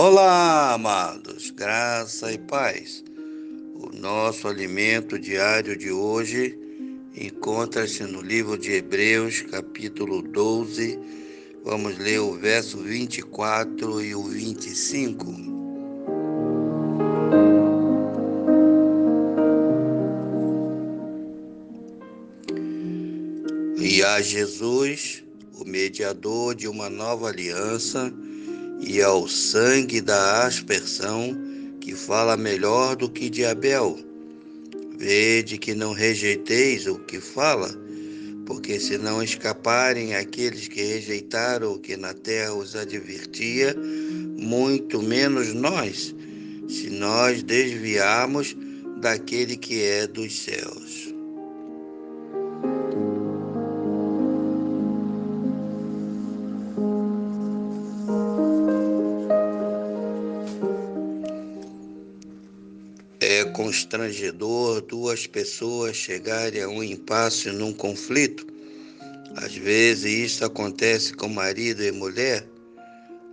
Olá, amados, graça e paz. O nosso alimento diário de hoje encontra-se no livro de Hebreus, capítulo 12. Vamos ler o verso 24 e o 25. E a Jesus, o mediador de uma nova aliança, e ao sangue da aspersão, que fala melhor do que de Abel. Vede que não rejeiteis o que fala, porque se não escaparem aqueles que rejeitaram o que na terra os advertia, muito menos nós, se nós desviarmos daquele que é dos céus. Constrangedor duas pessoas chegarem a um impasse num conflito. Às vezes isso acontece com marido e mulher,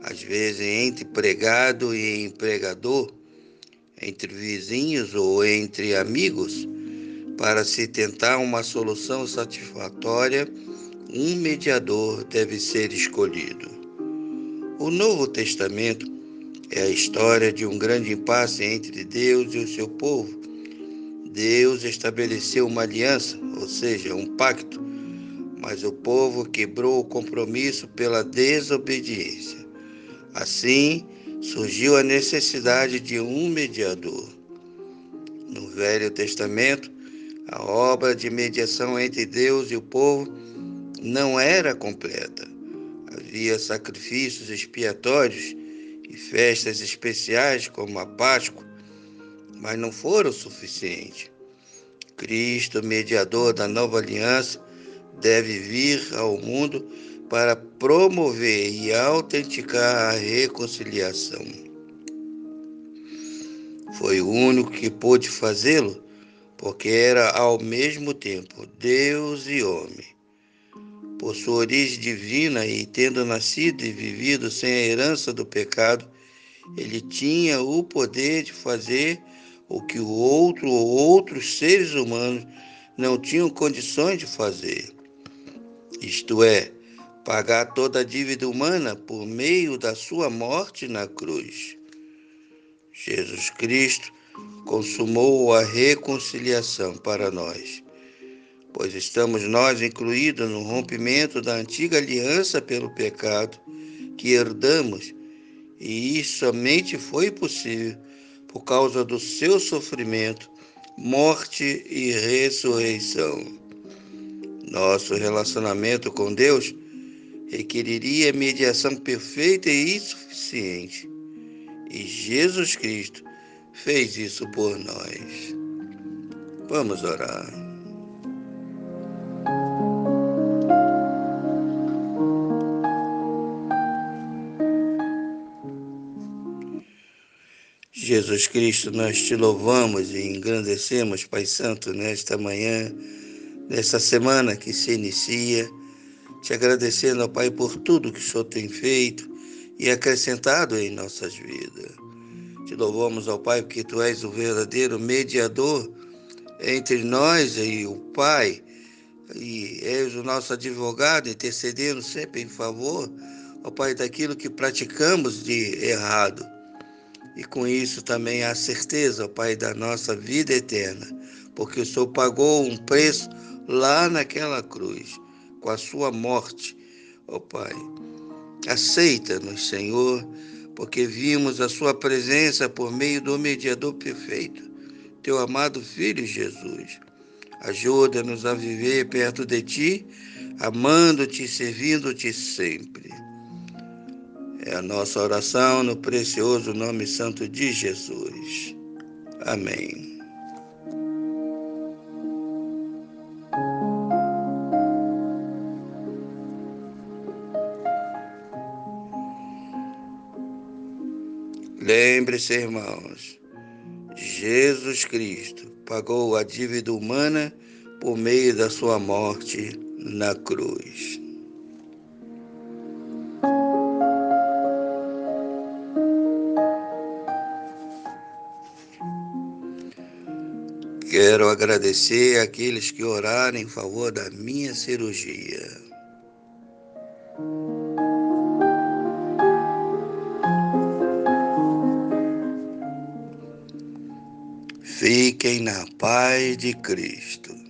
às vezes entre pregado e empregador, entre vizinhos ou entre amigos. Para se tentar uma solução satisfatória, um mediador deve ser escolhido. O Novo Testamento é a história de um grande impasse entre Deus e o seu povo. Deus estabeleceu uma aliança, ou seja, um pacto, mas o povo quebrou o compromisso pela desobediência. Assim, surgiu a necessidade de um mediador. No Velho Testamento, a obra de mediação entre Deus e o povo não era completa. Havia sacrifícios expiatórios e festas especiais como a Páscoa, mas não foram suficientes. Cristo, mediador da nova aliança, deve vir ao mundo para promover e autenticar a reconciliação. Foi o único que pôde fazê-lo, porque era ao mesmo tempo Deus e homem por sua origem divina e tendo nascido e vivido sem a herança do pecado, ele tinha o poder de fazer o que o outro ou outros seres humanos não tinham condições de fazer. Isto é, pagar toda a dívida humana por meio da sua morte na cruz. Jesus Cristo consumou a reconciliação para nós pois estamos nós incluídos no rompimento da antiga aliança pelo pecado que herdamos, e isso somente foi possível por causa do seu sofrimento, morte e ressurreição. Nosso relacionamento com Deus requeriria mediação perfeita e insuficiente, e Jesus Cristo fez isso por nós. Vamos orar. Jesus Cristo, nós te louvamos e engrandecemos, Pai Santo, nesta manhã, nesta semana que se inicia, te agradecendo, ó Pai, por tudo que o Senhor tem feito e acrescentado em nossas vidas. Te louvamos, ó Pai, porque Tu és o verdadeiro mediador entre nós e o Pai, e és o nosso advogado, intercedendo sempre em favor, ó Pai, daquilo que praticamos de errado e com isso também a certeza, ó Pai, da nossa vida eterna, porque o Senhor pagou um preço lá naquela cruz, com a sua morte, ó Pai. Aceita-nos, Senhor, porque vimos a sua presença por meio do mediador perfeito, teu amado Filho Jesus. Ajuda-nos a viver perto de Ti, amando-te e servindo-te sempre. É a nossa oração no precioso nome santo de Jesus. Amém. Lembre-se, irmãos, Jesus Cristo pagou a dívida humana por meio da sua morte na cruz. Quero agradecer àqueles que oraram em favor da minha cirurgia. Fiquem na paz de Cristo.